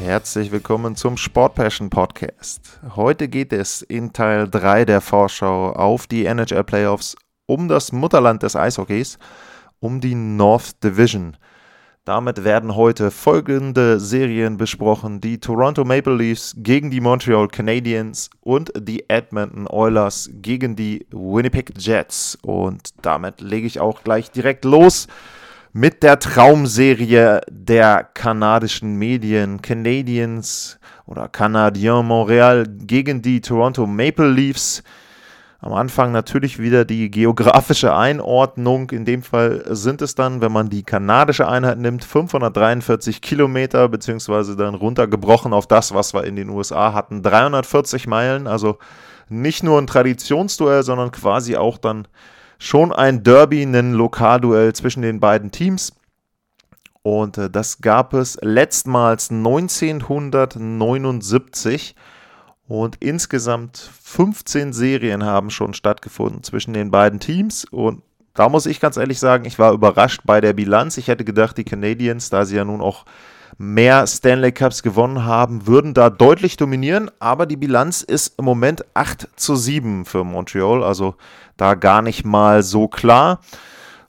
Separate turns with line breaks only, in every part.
Herzlich willkommen zum Sport Passion Podcast. Heute geht es in Teil 3 der Vorschau auf die NHL Playoffs um das Mutterland des Eishockeys, um die North Division. Damit werden heute folgende Serien besprochen: die Toronto Maple Leafs gegen die Montreal Canadiens und die Edmonton Oilers gegen die Winnipeg Jets. Und damit lege ich auch gleich direkt los mit der Traumserie der kanadischen Medien Canadiens oder Canadien Montreal gegen die Toronto Maple Leafs. Am Anfang natürlich wieder die geografische Einordnung. In dem Fall sind es dann, wenn man die kanadische Einheit nimmt, 543 Kilometer, beziehungsweise dann runtergebrochen auf das, was wir in den USA hatten, 340 Meilen. Also nicht nur ein Traditionsduell, sondern quasi auch dann schon ein Derby, ein Lokalduell zwischen den beiden Teams. Und äh, das gab es letztmals 1979. Und insgesamt 15 Serien haben schon stattgefunden zwischen den beiden Teams. Und da muss ich ganz ehrlich sagen, ich war überrascht bei der Bilanz. Ich hätte gedacht, die Canadiens, da sie ja nun auch mehr Stanley Cups gewonnen haben, würden da deutlich dominieren. Aber die Bilanz ist im Moment 8 zu 7 für Montreal. Also da gar nicht mal so klar.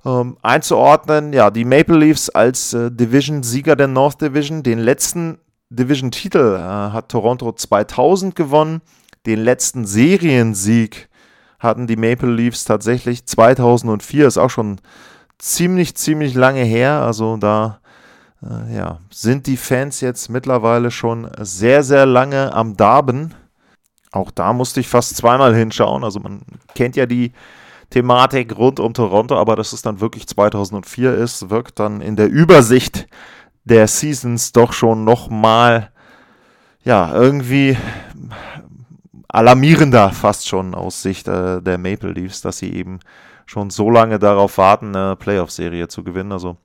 Ähm, einzuordnen, ja, die Maple Leafs als äh, Division-Sieger der North Division. Den letzten Division-Titel äh, hat Toronto 2000 gewonnen. Den letzten Seriensieg hatten die Maple Leafs tatsächlich 2004. Ist auch schon ziemlich, ziemlich lange her. Also da äh, ja, sind die Fans jetzt mittlerweile schon sehr, sehr lange am Darben. Auch da musste ich fast zweimal hinschauen. Also man kennt ja die Thematik rund um Toronto, aber dass es dann wirklich 2004 ist, wirkt dann in der Übersicht der Seasons doch schon nochmal, ja, irgendwie alarmierender fast schon aus Sicht äh, der Maple Leafs, dass sie eben schon so lange darauf warten, eine Playoff-Serie zu gewinnen. Also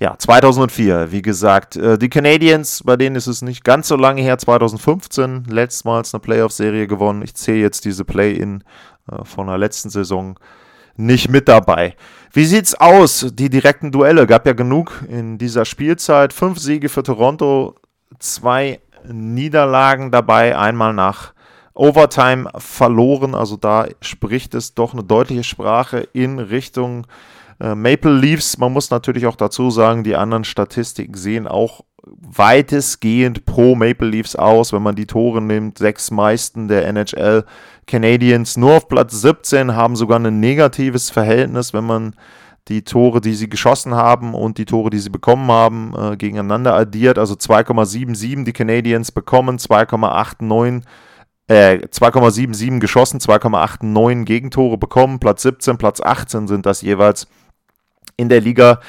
ja, 2004, wie gesagt, äh, die Canadiens, bei denen ist es nicht ganz so lange her, 2015, letztmals eine Playoff-Serie gewonnen. Ich zähle jetzt diese Play-In äh, von der letzten Saison nicht mit dabei. Wie sieht's aus? Die direkten Duelle gab ja genug in dieser Spielzeit. Fünf Siege für Toronto, zwei Niederlagen dabei, einmal nach Overtime verloren. Also da spricht es doch eine deutliche Sprache in Richtung äh, Maple Leafs. Man muss natürlich auch dazu sagen, die anderen Statistiken sehen auch weitestgehend pro Maple Leafs aus, wenn man die Tore nimmt. Sechs meisten der NHL Canadiens nur auf Platz 17 haben sogar ein negatives Verhältnis, wenn man die Tore, die sie geschossen haben und die Tore, die sie bekommen haben, äh, gegeneinander addiert. Also 2,77 die Canadiens bekommen, 2,89 äh, 2,77 geschossen, 2,89 Gegentore bekommen, Platz 17, Platz 18 sind das jeweils in der Liga.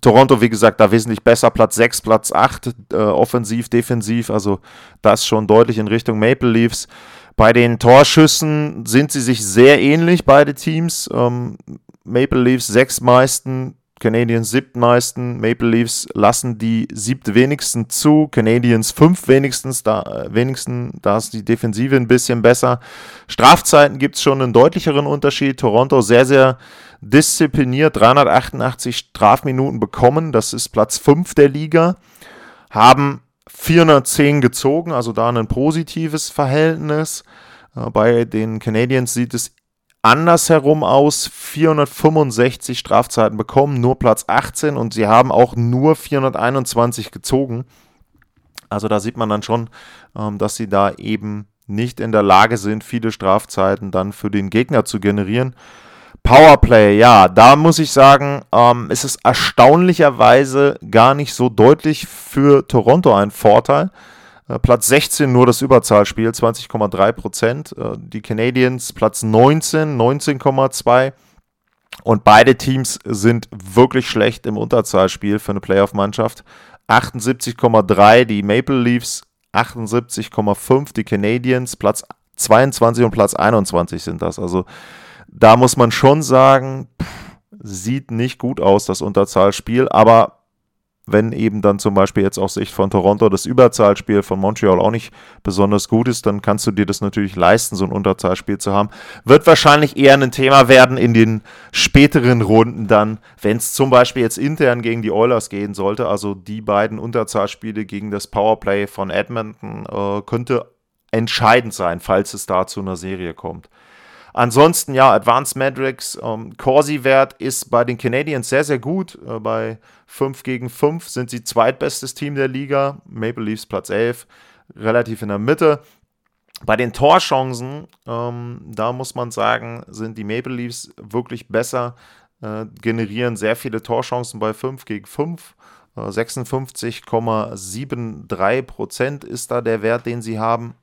Toronto, wie gesagt, da wesentlich besser, Platz 6, Platz 8, äh, offensiv, defensiv, also das schon deutlich in Richtung Maple Leafs. Bei den Torschüssen sind sie sich sehr ähnlich, beide Teams. Ähm, Maple Leafs sechs meisten, Canadiens siebten meisten. Maple Leafs lassen die siebt wenigsten zu, Canadiens fünf wenigstens, da, äh, wenigsten, da ist die Defensive ein bisschen besser. Strafzeiten gibt es schon einen deutlicheren Unterschied. Toronto sehr, sehr diszipliniert, 388 Strafminuten bekommen, das ist Platz 5 der Liga, haben 410 gezogen, also da ein positives Verhältnis. Äh, bei den Canadiens sieht es andersherum aus, 465 Strafzeiten bekommen, nur Platz 18 und sie haben auch nur 421 gezogen. Also da sieht man dann schon, ähm, dass sie da eben nicht in der Lage sind, viele Strafzeiten dann für den Gegner zu generieren. Powerplay, ja, da muss ich sagen, ähm, ist es erstaunlicherweise gar nicht so deutlich für Toronto ein Vorteil. Äh, Platz 16 nur das Überzahlspiel, 20,3 Prozent. Äh, die Canadiens Platz 19, 19,2. Und beide Teams sind wirklich schlecht im Unterzahlspiel für eine Playoff-Mannschaft. 78,3 die Maple Leafs, 78,5. Die Canadiens Platz 22 und Platz 21 sind das. Also da muss man schon sagen, sieht nicht gut aus, das Unterzahlspiel, aber wenn eben dann zum Beispiel jetzt aus Sicht von Toronto das Überzahlspiel von Montreal auch nicht besonders gut ist, dann kannst du dir das natürlich leisten, so ein Unterzahlspiel zu haben. Wird wahrscheinlich eher ein Thema werden in den späteren Runden dann, wenn es zum Beispiel jetzt intern gegen die Oilers gehen sollte. Also die beiden Unterzahlspiele gegen das Powerplay von Edmonton äh, könnte entscheidend sein, falls es da zu einer Serie kommt. Ansonsten, ja, Advanced Metrics, ähm, Corsi-Wert ist bei den Canadiens sehr, sehr gut. Äh, bei 5 gegen 5 sind sie zweitbestes Team der Liga. Maple Leafs Platz 11, relativ in der Mitte. Bei den Torchancen, ähm, da muss man sagen, sind die Maple Leafs wirklich besser, äh, generieren sehr viele Torchancen bei 5 gegen 5. 56,73% äh, ist da der Wert, den sie haben.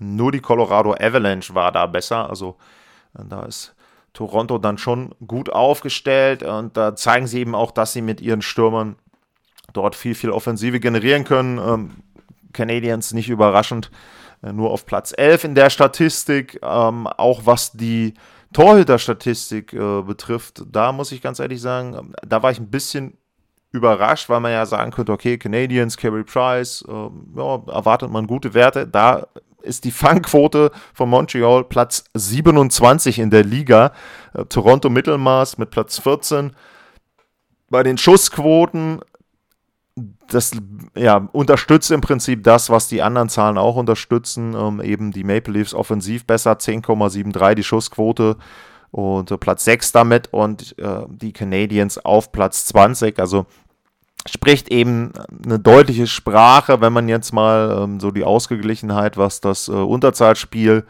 Nur die Colorado Avalanche war da besser. Also äh, da ist Toronto dann schon gut aufgestellt und da zeigen sie eben auch, dass sie mit ihren Stürmern dort viel, viel Offensive generieren können. Ähm, Canadiens nicht überraschend, äh, nur auf Platz 11 in der Statistik. Ähm, auch was die Torhüter-Statistik äh, betrifft, da muss ich ganz ehrlich sagen, ähm, da war ich ein bisschen überrascht, weil man ja sagen könnte, okay, Canadiens, Carey Price, äh, ja, erwartet man gute Werte. Da ist die Fangquote von Montreal Platz 27 in der Liga. Äh, Toronto Mittelmaß mit Platz 14. Bei den Schussquoten, das ja, unterstützt im Prinzip das, was die anderen Zahlen auch unterstützen. Ähm, eben die Maple Leafs offensiv besser, 10,73 die Schussquote und äh, Platz 6 damit und äh, die Canadiens auf Platz 20. Also spricht eben eine deutliche Sprache, wenn man jetzt mal ähm, so die Ausgeglichenheit, was das äh, Unterzahlspiel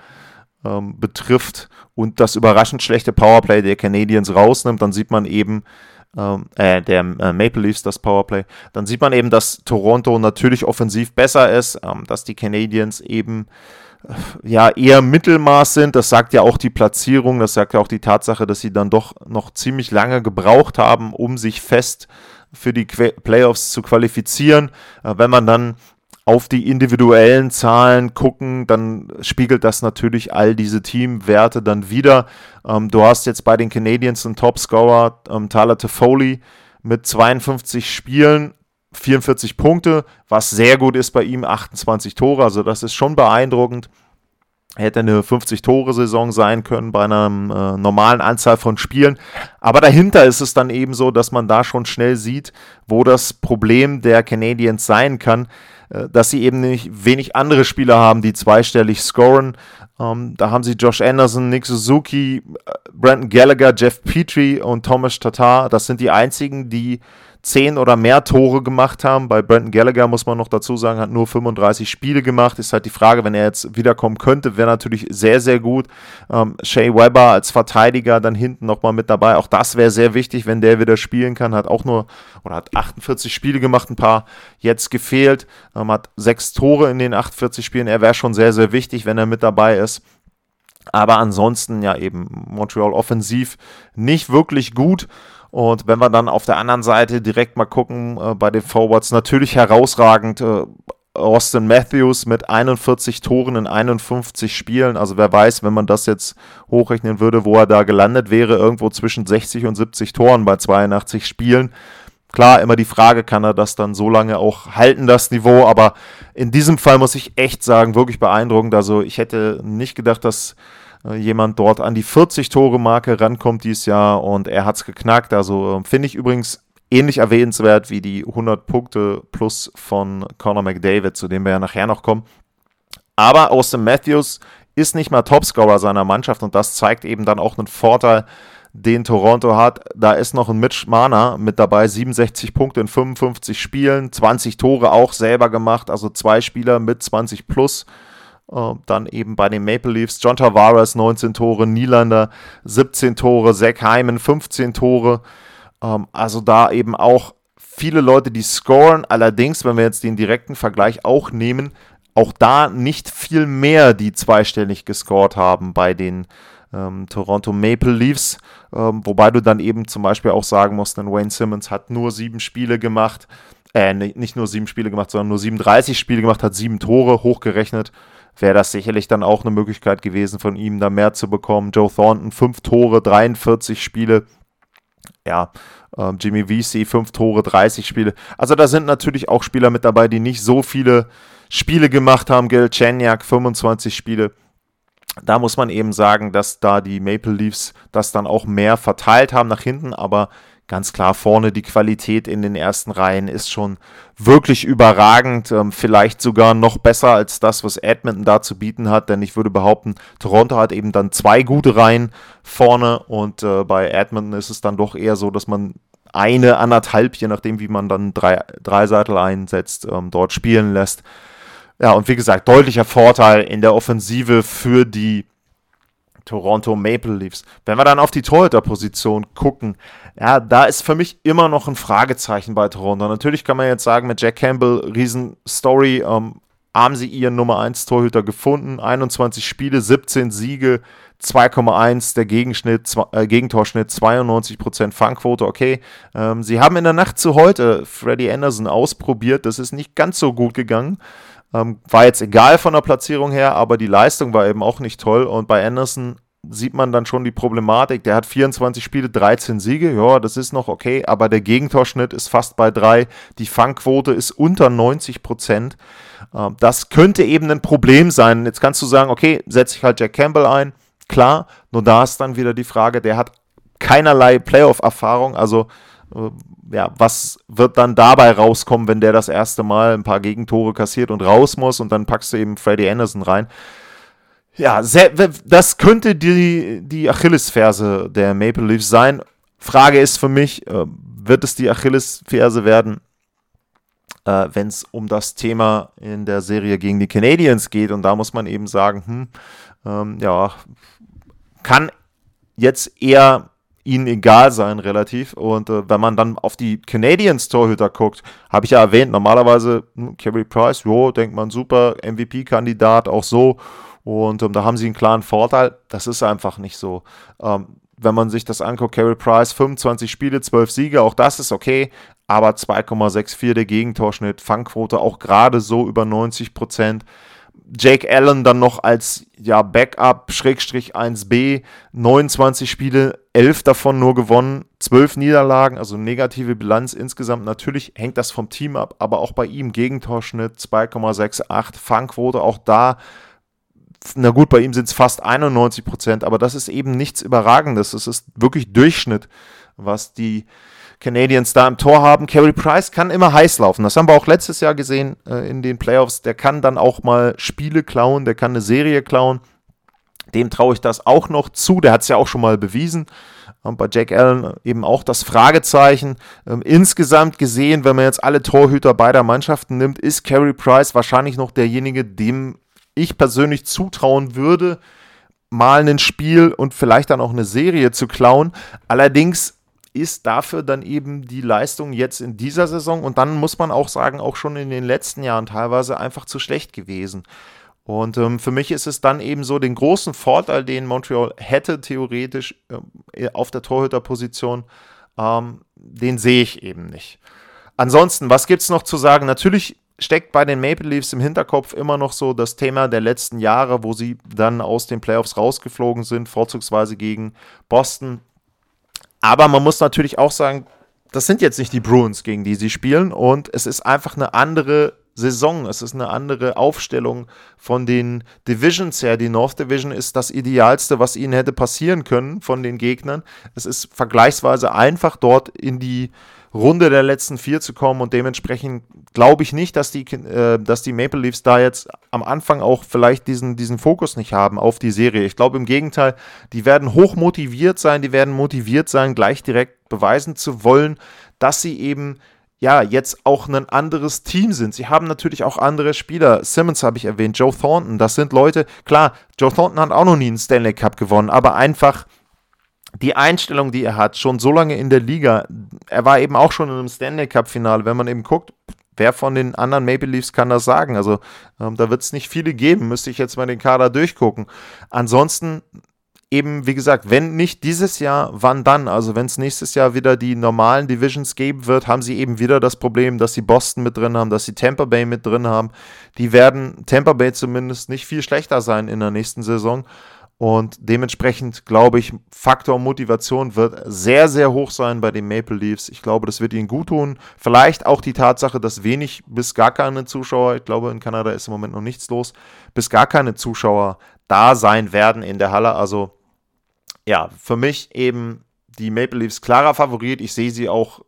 ähm, betrifft und das überraschend schlechte Powerplay der Canadiens rausnimmt, dann sieht man eben, ähm, äh, der äh, Maple Leafs das Powerplay, dann sieht man eben, dass Toronto natürlich offensiv besser ist, ähm, dass die Canadiens eben äh, ja eher Mittelmaß sind. Das sagt ja auch die Platzierung, das sagt ja auch die Tatsache, dass sie dann doch noch ziemlich lange gebraucht haben, um sich fest für die Playoffs zu qualifizieren. Äh, wenn man dann auf die individuellen Zahlen gucken, dann spiegelt das natürlich all diese Teamwerte dann wieder. Ähm, du hast jetzt bei den Canadiens einen Topscorer, ähm, Tyler Toffoli, mit 52 Spielen, 44 Punkte, was sehr gut ist bei ihm, 28 Tore, also das ist schon beeindruckend hätte eine 50-Tore-Saison sein können bei einer äh, normalen Anzahl von Spielen. Aber dahinter ist es dann eben so, dass man da schon schnell sieht, wo das Problem der Canadiens sein kann, äh, dass sie eben nicht wenig andere Spieler haben, die zweistellig scoren. Ähm, da haben sie Josh Anderson, Nick Suzuki, äh, Brandon Gallagher, Jeff Petrie und Thomas Tatar. Das sind die einzigen, die zehn oder mehr Tore gemacht haben. Bei Brandon Gallagher muss man noch dazu sagen, hat nur 35 Spiele gemacht. Ist halt die Frage, wenn er jetzt wiederkommen könnte, wäre natürlich sehr, sehr gut. Ähm, Shea Weber als Verteidiger dann hinten nochmal mit dabei. Auch das wäre sehr wichtig, wenn der wieder spielen kann. Hat auch nur oder hat 48 Spiele gemacht, ein paar jetzt gefehlt. Ähm, hat sechs Tore in den 48 Spielen. Er wäre schon sehr, sehr wichtig, wenn er mit dabei ist. Aber ansonsten ja eben Montreal offensiv nicht wirklich gut. Und wenn wir dann auf der anderen Seite direkt mal gucken, äh, bei den Forwards natürlich herausragend. Äh, Austin Matthews mit 41 Toren in 51 Spielen. Also wer weiß, wenn man das jetzt hochrechnen würde, wo er da gelandet wäre, irgendwo zwischen 60 und 70 Toren bei 82 Spielen. Klar, immer die Frage, kann er das dann so lange auch halten, das Niveau, aber in diesem Fall muss ich echt sagen, wirklich beeindruckend. Also ich hätte nicht gedacht, dass jemand dort an die 40-Tore-Marke rankommt dieses Jahr und er hat es geknackt. Also äh, finde ich übrigens ähnlich erwähnenswert wie die 100 Punkte plus von Conor McDavid, zu dem wir ja nachher noch kommen. Aber Austin Matthews ist nicht mal Topscorer seiner Mannschaft und das zeigt eben dann auch einen Vorteil, den Toronto hat. Da ist noch ein Mitch Mana mit dabei, 67 Punkte in 55 Spielen, 20 Tore auch selber gemacht, also zwei Spieler mit 20 plus. Uh, dann eben bei den Maple Leafs John Tavares 19 Tore, Nielander 17 Tore, Zach Hyman 15 Tore. Ähm, also da eben auch viele Leute, die scoren. Allerdings, wenn wir jetzt den direkten Vergleich auch nehmen, auch da nicht viel mehr, die zweistellig gescored haben bei den ähm, Toronto Maple Leafs. Ähm, wobei du dann eben zum Beispiel auch sagen musst, denn Wayne Simmons hat nur sieben Spiele gemacht. äh, nicht nur sieben Spiele gemacht, sondern nur 37 Spiele gemacht, hat sieben Tore hochgerechnet. Wäre das sicherlich dann auch eine Möglichkeit gewesen, von ihm da mehr zu bekommen. Joe Thornton, fünf Tore, 43 Spiele. Ja, ähm, Jimmy VC, fünf Tore, 30 Spiele. Also da sind natürlich auch Spieler mit dabei, die nicht so viele Spiele gemacht haben. Gil Cheniak, 25 Spiele. Da muss man eben sagen, dass da die Maple Leafs das dann auch mehr verteilt haben nach hinten, aber ganz klar vorne die Qualität in den ersten Reihen ist schon wirklich überragend, ähm, vielleicht sogar noch besser als das, was Edmonton da zu bieten hat, denn ich würde behaupten, Toronto hat eben dann zwei gute Reihen vorne und äh, bei Edmonton ist es dann doch eher so, dass man eine, anderthalb, je nachdem, wie man dann drei, drei Seitel einsetzt, ähm, dort spielen lässt. Ja, und wie gesagt, deutlicher Vorteil in der Offensive für die Toronto Maple Leafs. Wenn wir dann auf die Torhüter-Position gucken, ja, da ist für mich immer noch ein Fragezeichen bei Toronto. Natürlich kann man jetzt sagen, mit Jack Campbell, Riesenstory, ähm, haben sie ihren Nummer 1 Torhüter gefunden. 21 Spiele, 17 Siege, 2,1 der Gegenschnitt, zwei, äh, Gegentorschnitt, 92% Fangquote. Okay, ähm, sie haben in der Nacht zu heute Freddie Anderson ausprobiert. Das ist nicht ganz so gut gegangen. Ähm, war jetzt egal von der Platzierung her, aber die Leistung war eben auch nicht toll. Und bei Anderson sieht man dann schon die Problematik. Der hat 24 Spiele, 13 Siege. Ja, das ist noch okay, aber der Gegentorschnitt ist fast bei 3. Die Fangquote ist unter 90 Prozent. Ähm, das könnte eben ein Problem sein. Jetzt kannst du sagen, okay, setze ich halt Jack Campbell ein. Klar, nur da ist dann wieder die Frage, der hat keinerlei Playoff-Erfahrung. Also äh, ja, was wird dann dabei rauskommen, wenn der das erste Mal ein paar Gegentore kassiert und raus muss und dann packst du eben Freddie Anderson rein. Ja, sehr, das könnte die, die Achillesferse der Maple Leafs sein. Frage ist für mich, äh, wird es die Achillesferse werden, äh, wenn es um das Thema in der Serie gegen die Canadiens geht? Und da muss man eben sagen, hm, ähm, ja, kann jetzt eher ihnen egal sein, relativ. Und äh, wenn man dann auf die Canadiens Torhüter guckt, habe ich ja erwähnt, normalerweise hm, Price, jo, denkt man super, MVP-Kandidat, auch so. Und ähm, da haben sie einen klaren Vorteil. Das ist einfach nicht so. Ähm, wenn man sich das anguckt, Carey Price, 25 Spiele, 12 Siege, auch das ist okay. Aber 2,64 der Gegentorschnitt, Fangquote auch gerade so über 90 Prozent. Jake Allen dann noch als ja, Backup, Schrägstrich 1b, 29 Spiele, 11 davon nur gewonnen, 12 Niederlagen, also negative Bilanz insgesamt. Natürlich hängt das vom Team ab, aber auch bei ihm Gegentorschnitt 2,68, Fangquote auch da. Na gut, bei ihm sind es fast 91 Prozent, aber das ist eben nichts Überragendes. Das ist wirklich Durchschnitt, was die Canadiens da im Tor haben. Carey Price kann immer heiß laufen. Das haben wir auch letztes Jahr gesehen äh, in den Playoffs. Der kann dann auch mal Spiele klauen, der kann eine Serie klauen. Dem traue ich das auch noch zu. Der hat es ja auch schon mal bewiesen. Und bei Jack Allen eben auch das Fragezeichen. Ähm, insgesamt gesehen, wenn man jetzt alle Torhüter beider Mannschaften nimmt, ist Carey Price wahrscheinlich noch derjenige, dem ich persönlich zutrauen würde, mal ein Spiel und vielleicht dann auch eine Serie zu klauen. Allerdings ist dafür dann eben die Leistung jetzt in dieser Saison und dann muss man auch sagen, auch schon in den letzten Jahren teilweise einfach zu schlecht gewesen. Und ähm, für mich ist es dann eben so den großen Vorteil, den Montreal hätte theoretisch äh, auf der Torhüterposition, ähm, den sehe ich eben nicht. Ansonsten, was gibt es noch zu sagen? Natürlich steckt bei den Maple Leafs im Hinterkopf immer noch so das Thema der letzten Jahre, wo sie dann aus den Playoffs rausgeflogen sind, vorzugsweise gegen Boston. Aber man muss natürlich auch sagen, das sind jetzt nicht die Bruins, gegen die sie spielen. Und es ist einfach eine andere Saison. Es ist eine andere Aufstellung von den Divisions her. Die North Division ist das Idealste, was ihnen hätte passieren können von den Gegnern. Es ist vergleichsweise einfach, dort in die Runde der letzten vier zu kommen und dementsprechend glaube ich nicht, dass die, äh, dass die Maple Leafs da jetzt am Anfang auch vielleicht diesen, diesen Fokus nicht haben auf die Serie. Ich glaube im Gegenteil, die werden hoch motiviert sein, die werden motiviert sein, gleich direkt beweisen zu wollen, dass sie eben ja, jetzt auch ein anderes Team sind. Sie haben natürlich auch andere Spieler. Simmons habe ich erwähnt, Joe Thornton, das sind Leute, klar, Joe Thornton hat auch noch nie einen Stanley Cup gewonnen, aber einfach die Einstellung, die er hat, schon so lange in der Liga, er war eben auch schon in einem Stanley Cup-Finale, wenn man eben guckt, wer von den anderen Maple Leafs kann das sagen? Also ähm, da wird es nicht viele geben, müsste ich jetzt mal den Kader durchgucken. Ansonsten eben, wie gesagt, wenn nicht dieses Jahr, wann dann? Also wenn es nächstes Jahr wieder die normalen Divisions geben wird, haben sie eben wieder das Problem, dass sie Boston mit drin haben, dass sie Tampa Bay mit drin haben. Die werden Tampa Bay zumindest nicht viel schlechter sein in der nächsten Saison. Und dementsprechend glaube ich, Faktor Motivation wird sehr, sehr hoch sein bei den Maple Leafs. Ich glaube, das wird ihnen gut tun. Vielleicht auch die Tatsache, dass wenig bis gar keine Zuschauer, ich glaube, in Kanada ist im Moment noch nichts los, bis gar keine Zuschauer da sein werden in der Halle. Also ja, für mich eben die Maple Leafs klarer Favorit. Ich sehe sie auch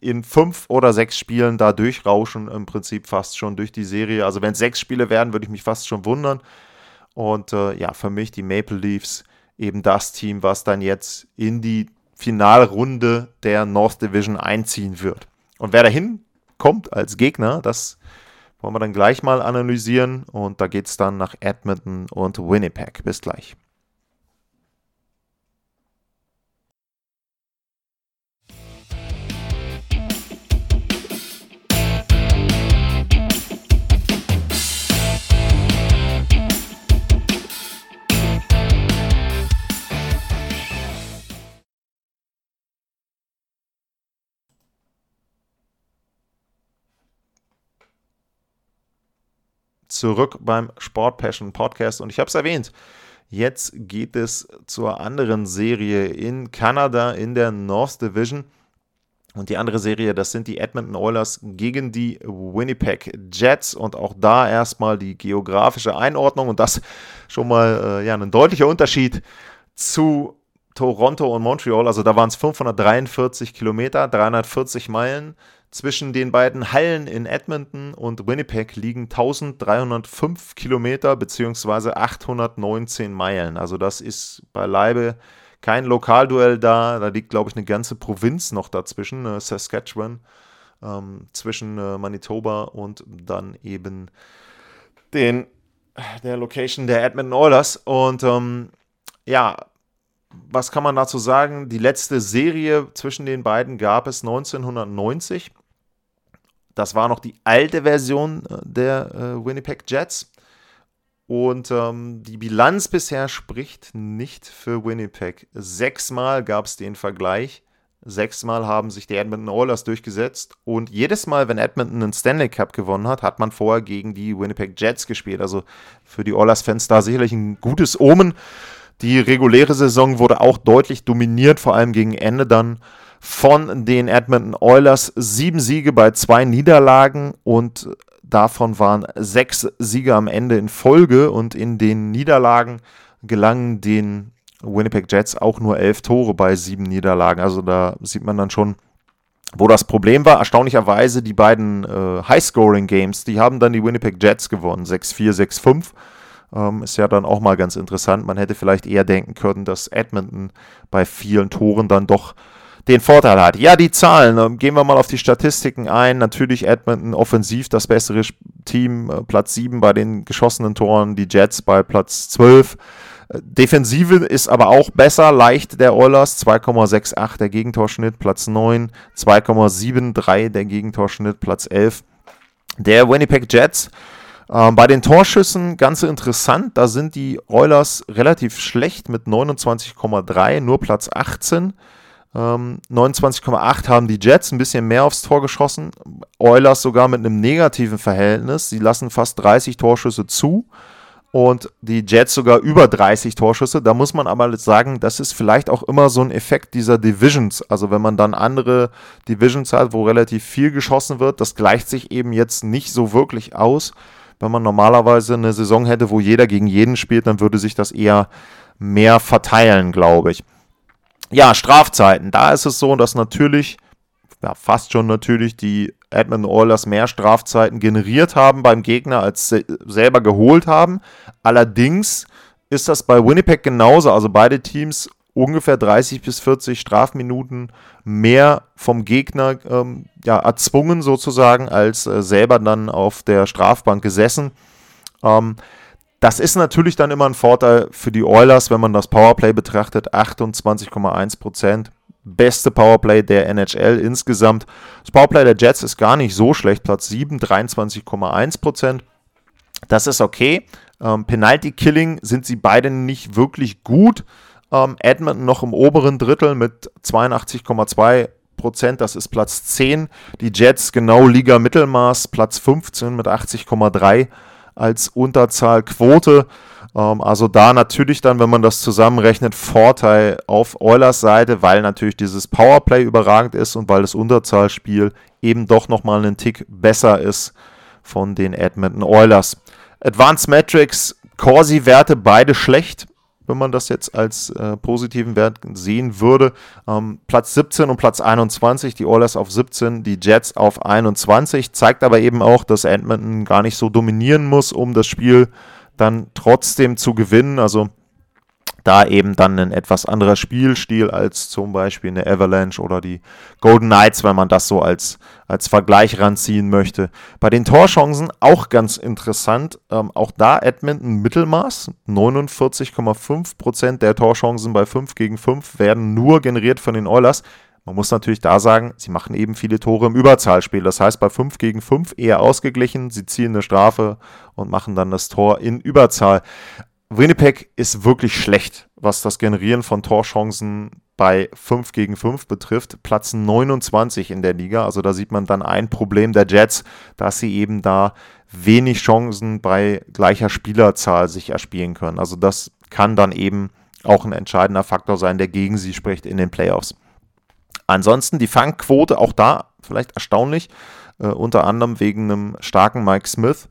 in fünf oder sechs Spielen da durchrauschen, im Prinzip fast schon durch die Serie. Also wenn es sechs Spiele werden, würde ich mich fast schon wundern. Und äh, ja, für mich die Maple Leafs eben das Team, was dann jetzt in die Finalrunde der North Division einziehen wird. Und wer dahin kommt als Gegner, das wollen wir dann gleich mal analysieren. Und da geht es dann nach Edmonton und Winnipeg. Bis gleich. Zurück beim Sport Passion Podcast und ich habe es erwähnt. Jetzt geht es zur anderen Serie in Kanada in der North Division. Und die andere Serie, das sind die Edmonton Oilers gegen die Winnipeg Jets. Und auch da erstmal die geografische Einordnung. Und das schon mal äh, ja, ein deutlicher Unterschied zu Toronto und Montreal. Also da waren es 543 Kilometer, 340 Meilen. Zwischen den beiden Hallen in Edmonton und Winnipeg liegen 1305 Kilometer bzw. 819 Meilen. Also das ist beileibe kein Lokalduell da. Da liegt, glaube ich, eine ganze Provinz noch dazwischen, äh, Saskatchewan, ähm, zwischen äh, Manitoba und dann eben den, der Location der Edmonton Oilers. Und ähm, ja, was kann man dazu sagen? Die letzte Serie zwischen den beiden gab es 1990. Das war noch die alte Version äh, der äh, Winnipeg Jets. Und ähm, die Bilanz bisher spricht nicht für Winnipeg. Sechsmal gab es den Vergleich. Sechsmal haben sich die Edmonton Oilers durchgesetzt. Und jedes Mal, wenn Edmonton einen Stanley Cup gewonnen hat, hat man vorher gegen die Winnipeg Jets gespielt. Also für die Oilers-Fans da sicherlich ein gutes Omen. Die reguläre Saison wurde auch deutlich dominiert, vor allem gegen Ende dann von den Edmonton Oilers. Sieben Siege bei zwei Niederlagen und davon waren sechs Siege am Ende in Folge und in den Niederlagen gelangen den Winnipeg Jets auch nur elf Tore bei sieben Niederlagen. Also da sieht man dann schon, wo das Problem war. Erstaunlicherweise die beiden äh, High-Scoring-Games, die haben dann die Winnipeg Jets gewonnen, 6-4, 6-5. Ähm, ist ja dann auch mal ganz interessant. Man hätte vielleicht eher denken können, dass Edmonton bei vielen Toren dann doch den Vorteil hat. Ja, die Zahlen, ähm, gehen wir mal auf die Statistiken ein. Natürlich Edmonton offensiv das bessere Team, äh, Platz 7 bei den geschossenen Toren, die Jets bei Platz 12. Äh, Defensive ist aber auch besser, leicht der Oilers, 2,68 der Gegentorschnitt, Platz 9, 2,73 der Gegentorschnitt, Platz 11. Der Winnipeg Jets, ähm, bei den Torschüssen ganz interessant, da sind die Oilers relativ schlecht mit 29,3, nur Platz 18. Ähm, 29,8 haben die Jets ein bisschen mehr aufs Tor geschossen. Oilers sogar mit einem negativen Verhältnis. Sie lassen fast 30 Torschüsse zu und die Jets sogar über 30 Torschüsse. Da muss man aber sagen, das ist vielleicht auch immer so ein Effekt dieser Divisions. Also wenn man dann andere Divisions hat, wo relativ viel geschossen wird, das gleicht sich eben jetzt nicht so wirklich aus. Wenn man normalerweise eine Saison hätte, wo jeder gegen jeden spielt, dann würde sich das eher mehr verteilen, glaube ich. Ja, Strafzeiten. Da ist es so, dass natürlich, ja, fast schon natürlich, die Edmonton Oilers mehr Strafzeiten generiert haben beim Gegner, als sie selber geholt haben. Allerdings ist das bei Winnipeg genauso. Also beide Teams ungefähr 30 bis 40 Strafminuten mehr vom Gegner ähm, ja, erzwungen sozusagen, als äh, selber dann auf der Strafbank gesessen. Ähm, das ist natürlich dann immer ein Vorteil für die Oilers, wenn man das Powerplay betrachtet. 28,1 Prozent. Beste Powerplay der NHL insgesamt. Das Powerplay der Jets ist gar nicht so schlecht. Platz 7, 23,1 Prozent. Das ist okay. Ähm, Penalty Killing sind sie beide nicht wirklich gut. Ähm, Edmonton noch im oberen Drittel mit 82,2 Prozent, das ist Platz 10. Die Jets genau Liga Mittelmaß, Platz 15 mit 80,3 als Unterzahlquote. Ähm, also da natürlich dann, wenn man das zusammenrechnet, Vorteil auf Oilers Seite, weil natürlich dieses Powerplay überragend ist und weil das Unterzahlspiel eben doch nochmal einen Tick besser ist von den Edmonton Oilers. Advanced Metrics, Corsi-Werte beide schlecht wenn man das jetzt als äh, positiven Wert sehen würde. Ähm, Platz 17 und Platz 21, die Oilers auf 17, die Jets auf 21, zeigt aber eben auch, dass Edmonton gar nicht so dominieren muss, um das Spiel dann trotzdem zu gewinnen. Also da eben dann ein etwas anderer Spielstil als zum Beispiel eine Avalanche oder die Golden Knights, wenn man das so als, als Vergleich ranziehen möchte. Bei den Torchancen auch ganz interessant, ähm, auch da Edmonton Mittelmaß, 49,5% der Torchancen bei 5 gegen 5 werden nur generiert von den Oilers. Man muss natürlich da sagen, sie machen eben viele Tore im Überzahlspiel. Das heißt, bei 5 gegen 5 eher ausgeglichen. Sie ziehen eine Strafe und machen dann das Tor in Überzahl. Winnipeg ist wirklich schlecht, was das Generieren von Torchancen bei 5 gegen 5 betrifft. Platz 29 in der Liga. Also da sieht man dann ein Problem der Jets, dass sie eben da wenig Chancen bei gleicher Spielerzahl sich erspielen können. Also das kann dann eben auch ein entscheidender Faktor sein, der gegen sie spricht in den Playoffs. Ansonsten die Fangquote, auch da vielleicht erstaunlich, äh, unter anderem wegen einem starken Mike Smith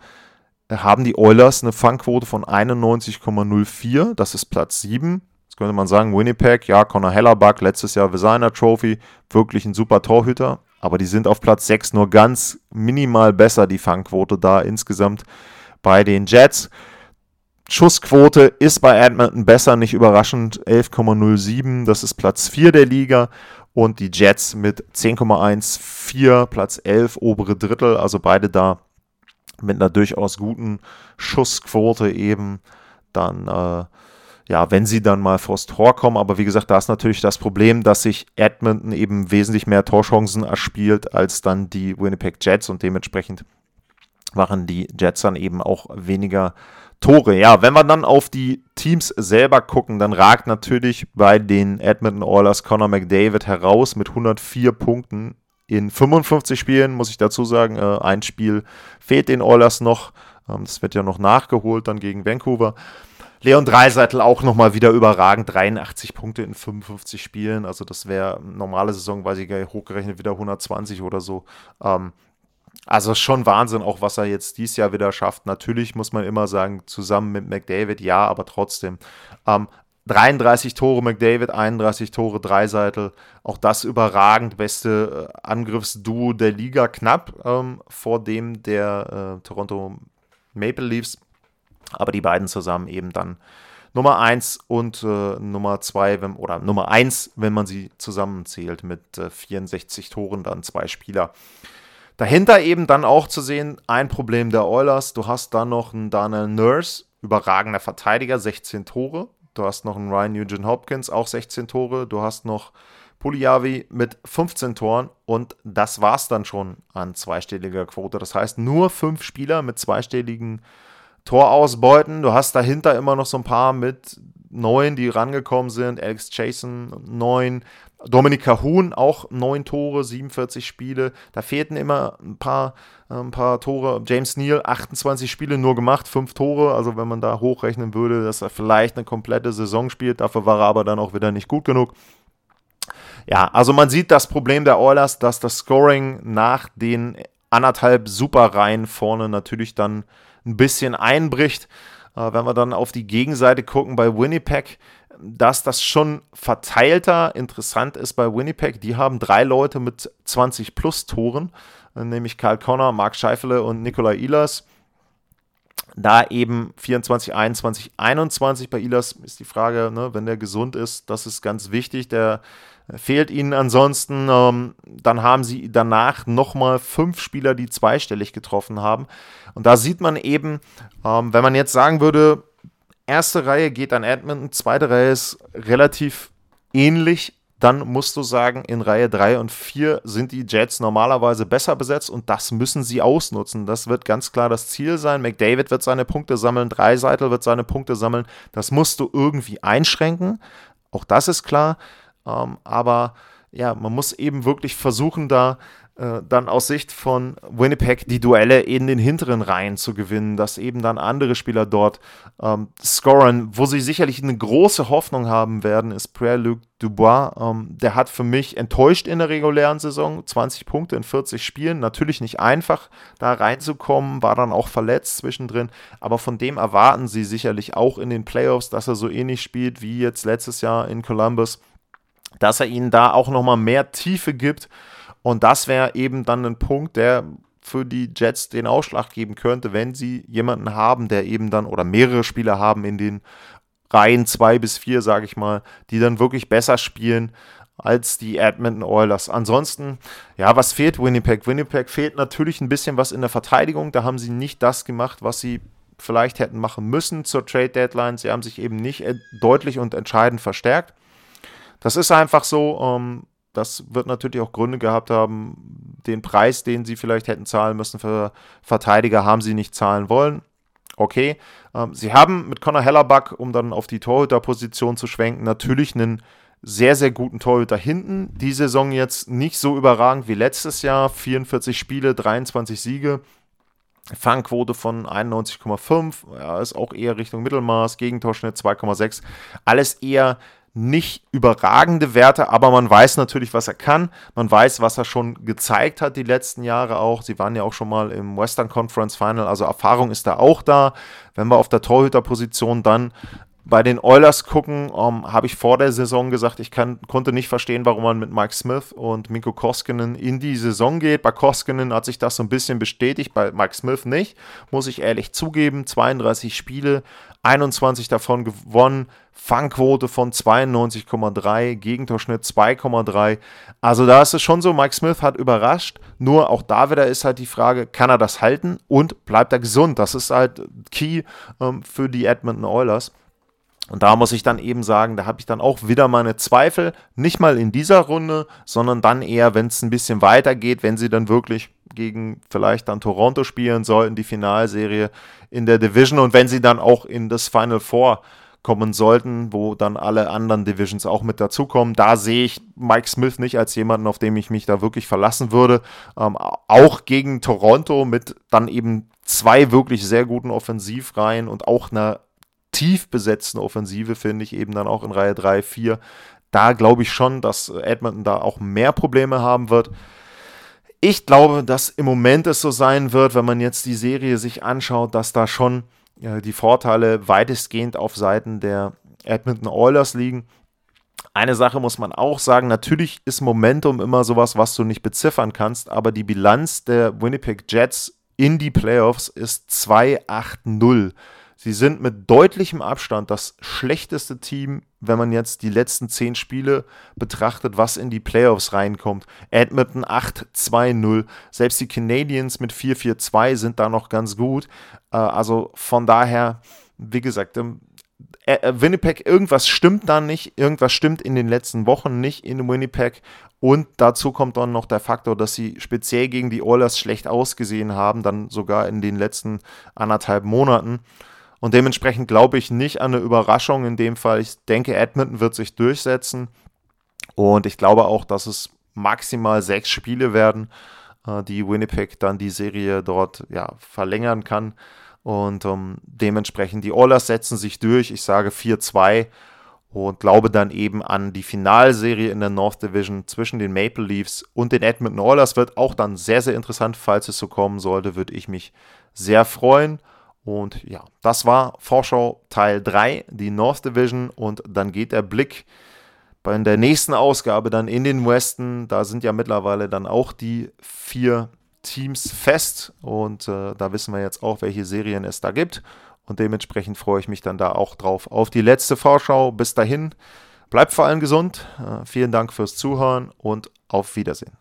haben die Oilers eine Fangquote von 91,04. Das ist Platz 7. Jetzt könnte man sagen, Winnipeg, ja, Connor Hellerbuck, letztes Jahr Designer Trophy, wirklich ein super Torhüter. Aber die sind auf Platz 6 nur ganz minimal besser, die Fangquote da insgesamt bei den Jets. Schussquote ist bei Edmonton besser, nicht überraschend, 11,07. Das ist Platz 4 der Liga. Und die Jets mit 10,14, Platz 11, obere Drittel. Also beide da mit einer durchaus guten Schussquote eben dann, äh, ja, wenn sie dann mal vors Tor kommen. Aber wie gesagt, da ist natürlich das Problem, dass sich Edmonton eben wesentlich mehr Torchancen erspielt als dann die Winnipeg Jets und dementsprechend machen die Jets dann eben auch weniger Tore. Ja, wenn wir dann auf die Teams selber gucken, dann ragt natürlich bei den Edmonton Oilers Connor McDavid heraus mit 104 Punkten in 55 Spielen, muss ich dazu sagen, äh, ein Spiel fehlt den Oilers noch. Ähm, das wird ja noch nachgeholt dann gegen Vancouver. Leon Dreiseitel auch nochmal wieder überragend, 83 Punkte in 55 Spielen. Also das wäre normale Saison, weiß ich gar nicht, hochgerechnet wieder 120 oder so. Ähm, also schon Wahnsinn, auch was er jetzt dieses Jahr wieder schafft. Natürlich muss man immer sagen, zusammen mit McDavid, ja, aber trotzdem. Ähm, 33 Tore McDavid, 31 Tore Dreiseitel. Auch das überragend beste äh, Angriffsduo der Liga, knapp ähm, vor dem der äh, Toronto Maple Leafs. Aber die beiden zusammen eben dann Nummer 1 und äh, Nummer 2, oder Nummer 1, wenn man sie zusammenzählt, mit äh, 64 Toren, dann zwei Spieler. Dahinter eben dann auch zu sehen, ein Problem der Oilers. Du hast dann noch einen Daniel Nurse, überragender Verteidiger, 16 Tore. Du hast noch einen Ryan Nugent Hopkins, auch 16 Tore. Du hast noch Puliavi mit 15 Toren und das war es dann schon an zweistelliger Quote. Das heißt, nur fünf Spieler mit zweistelligen Torausbeuten. Du hast dahinter immer noch so ein paar mit neun, die rangekommen sind. Alex Jason neun. Dominika Huhn auch neun Tore, 47 Spiele. Da fehlten immer ein paar, äh, ein paar Tore. James Neal 28 Spiele nur gemacht, fünf Tore. Also wenn man da hochrechnen würde, dass er vielleicht eine komplette Saison spielt, dafür war er aber dann auch wieder nicht gut genug. Ja, also man sieht das Problem der Oilers, dass das Scoring nach den anderthalb Superreihen vorne natürlich dann ein bisschen einbricht. Äh, wenn wir dann auf die Gegenseite gucken bei Winnipeg, dass das schon verteilter interessant ist bei Winnipeg. Die haben drei Leute mit 20 plus Toren, äh, nämlich Karl Connor, Mark Scheifele und Nikolai Ilas. Da eben 24, 21, 21 bei Ilas ist die Frage, ne, wenn der gesund ist, das ist ganz wichtig. Der fehlt ihnen ansonsten. Ähm, dann haben sie danach nochmal fünf Spieler, die zweistellig getroffen haben. Und da sieht man eben, ähm, wenn man jetzt sagen würde, erste Reihe geht an Edmonton, zweite Reihe ist relativ ähnlich dann musst du sagen, in Reihe 3 und 4 sind die Jets normalerweise besser besetzt und das müssen sie ausnutzen. Das wird ganz klar das Ziel sein. McDavid wird seine Punkte sammeln, Dreiseitel wird seine Punkte sammeln. Das musst du irgendwie einschränken. Auch das ist klar. Ähm, aber ja, man muss eben wirklich versuchen, da äh, dann aus Sicht von Winnipeg die Duelle in den hinteren Reihen zu gewinnen, dass eben dann andere Spieler dort ähm, scoren. Wo sie sicherlich eine große Hoffnung haben werden, ist Pierre-Luc Dubois. Ähm, der hat für mich enttäuscht in der regulären Saison, 20 Punkte in 40 Spielen. Natürlich nicht einfach, da reinzukommen, war dann auch verletzt zwischendrin, aber von dem erwarten sie sicherlich auch in den Playoffs, dass er so ähnlich spielt wie jetzt letztes Jahr in Columbus dass er ihnen da auch nochmal mehr Tiefe gibt. Und das wäre eben dann ein Punkt, der für die Jets den Ausschlag geben könnte, wenn sie jemanden haben, der eben dann oder mehrere Spieler haben in den Reihen 2 bis 4, sage ich mal, die dann wirklich besser spielen als die Edmonton Oilers. Ansonsten, ja, was fehlt Winnipeg? Winnipeg fehlt natürlich ein bisschen was in der Verteidigung. Da haben sie nicht das gemacht, was sie vielleicht hätten machen müssen zur Trade Deadline. Sie haben sich eben nicht deutlich und entscheidend verstärkt. Das ist einfach so. Ähm, das wird natürlich auch Gründe gehabt haben. Den Preis, den sie vielleicht hätten zahlen müssen für Verteidiger, haben sie nicht zahlen wollen. Okay. Ähm, sie haben mit Conor Hellerback, um dann auf die Torhüterposition zu schwenken, natürlich einen sehr, sehr guten Torhüter hinten. Die Saison jetzt nicht so überragend wie letztes Jahr. 44 Spiele, 23 Siege. Fangquote von 91,5, ja, ist auch eher Richtung Mittelmaß, Gegentorschnitt 2,6. Alles eher nicht überragende Werte, aber man weiß natürlich, was er kann. Man weiß, was er schon gezeigt hat die letzten Jahre auch. Sie waren ja auch schon mal im Western Conference Final, also Erfahrung ist da auch da. Wenn wir auf der Torhüterposition dann bei den Oilers gucken, um, ähm, habe ich vor der Saison gesagt, ich kann, konnte nicht verstehen, warum man mit Mike Smith und Mikko Koskinen in die Saison geht. Bei Koskinen hat sich das so ein bisschen bestätigt, bei Mike Smith nicht, muss ich ehrlich zugeben. 32 Spiele, 21 davon gewonnen, Fangquote von 92,3, Gegentorschnitt 2,3. Also da ist es schon so, Mike Smith hat überrascht. Nur auch da wieder ist halt die Frage, kann er das halten und bleibt er gesund? Das ist halt key ähm, für die Edmonton Oilers. Und da muss ich dann eben sagen, da habe ich dann auch wieder meine Zweifel, nicht mal in dieser Runde, sondern dann eher, wenn es ein bisschen weitergeht, wenn sie dann wirklich gegen vielleicht dann Toronto spielen sollten, die Finalserie in der Division und wenn sie dann auch in das Final Four kommen sollten, wo dann alle anderen Divisions auch mit dazukommen. Da sehe ich Mike Smith nicht als jemanden, auf dem ich mich da wirklich verlassen würde. Ähm, auch gegen Toronto mit dann eben zwei wirklich sehr guten Offensivreihen und auch einer tief besetzten Offensive, finde ich, eben dann auch in Reihe 3, 4. Da glaube ich schon, dass Edmonton da auch mehr Probleme haben wird. Ich glaube, dass im Moment es so sein wird, wenn man jetzt die Serie sich anschaut, dass da schon äh, die Vorteile weitestgehend auf Seiten der Edmonton Oilers liegen. Eine Sache muss man auch sagen, natürlich ist Momentum immer sowas, was du nicht beziffern kannst, aber die Bilanz der Winnipeg Jets in die Playoffs ist 2-8-0. Sie sind mit deutlichem Abstand das schlechteste Team, wenn man jetzt die letzten zehn Spiele betrachtet, was in die Playoffs reinkommt. Edmonton 8-2-0. Selbst die Canadiens mit 4-4-2 sind da noch ganz gut. Äh, also von daher, wie gesagt, ähm, äh, äh, Winnipeg, irgendwas stimmt da nicht. Irgendwas stimmt in den letzten Wochen nicht in Winnipeg. Und dazu kommt dann noch der Faktor, dass sie speziell gegen die Oilers schlecht ausgesehen haben, dann sogar in den letzten anderthalb Monaten. Und dementsprechend glaube ich nicht an eine Überraschung in dem Fall. Ich denke, Edmonton wird sich durchsetzen. Und ich glaube auch, dass es maximal sechs Spiele werden, äh, die Winnipeg dann die Serie dort ja, verlängern kann. Und ähm, dementsprechend die Oilers setzen sich durch. Ich sage 4-2 und glaube dann eben an die Finalserie in der North Division zwischen den Maple Leafs und den Edmonton Oilers. Wird auch dann sehr, sehr interessant, falls es so kommen sollte, würde ich mich sehr freuen. Und ja, das war Vorschau Teil 3, die North Division. Und dann geht der Blick bei der nächsten Ausgabe dann in den Westen. Da sind ja mittlerweile dann auch die vier Teams fest. Und äh, da wissen wir jetzt auch, welche Serien es da gibt. Und dementsprechend freue ich mich dann da auch drauf auf die letzte Vorschau. Bis dahin, bleibt vor allem gesund. Äh, vielen Dank fürs Zuhören und auf Wiedersehen.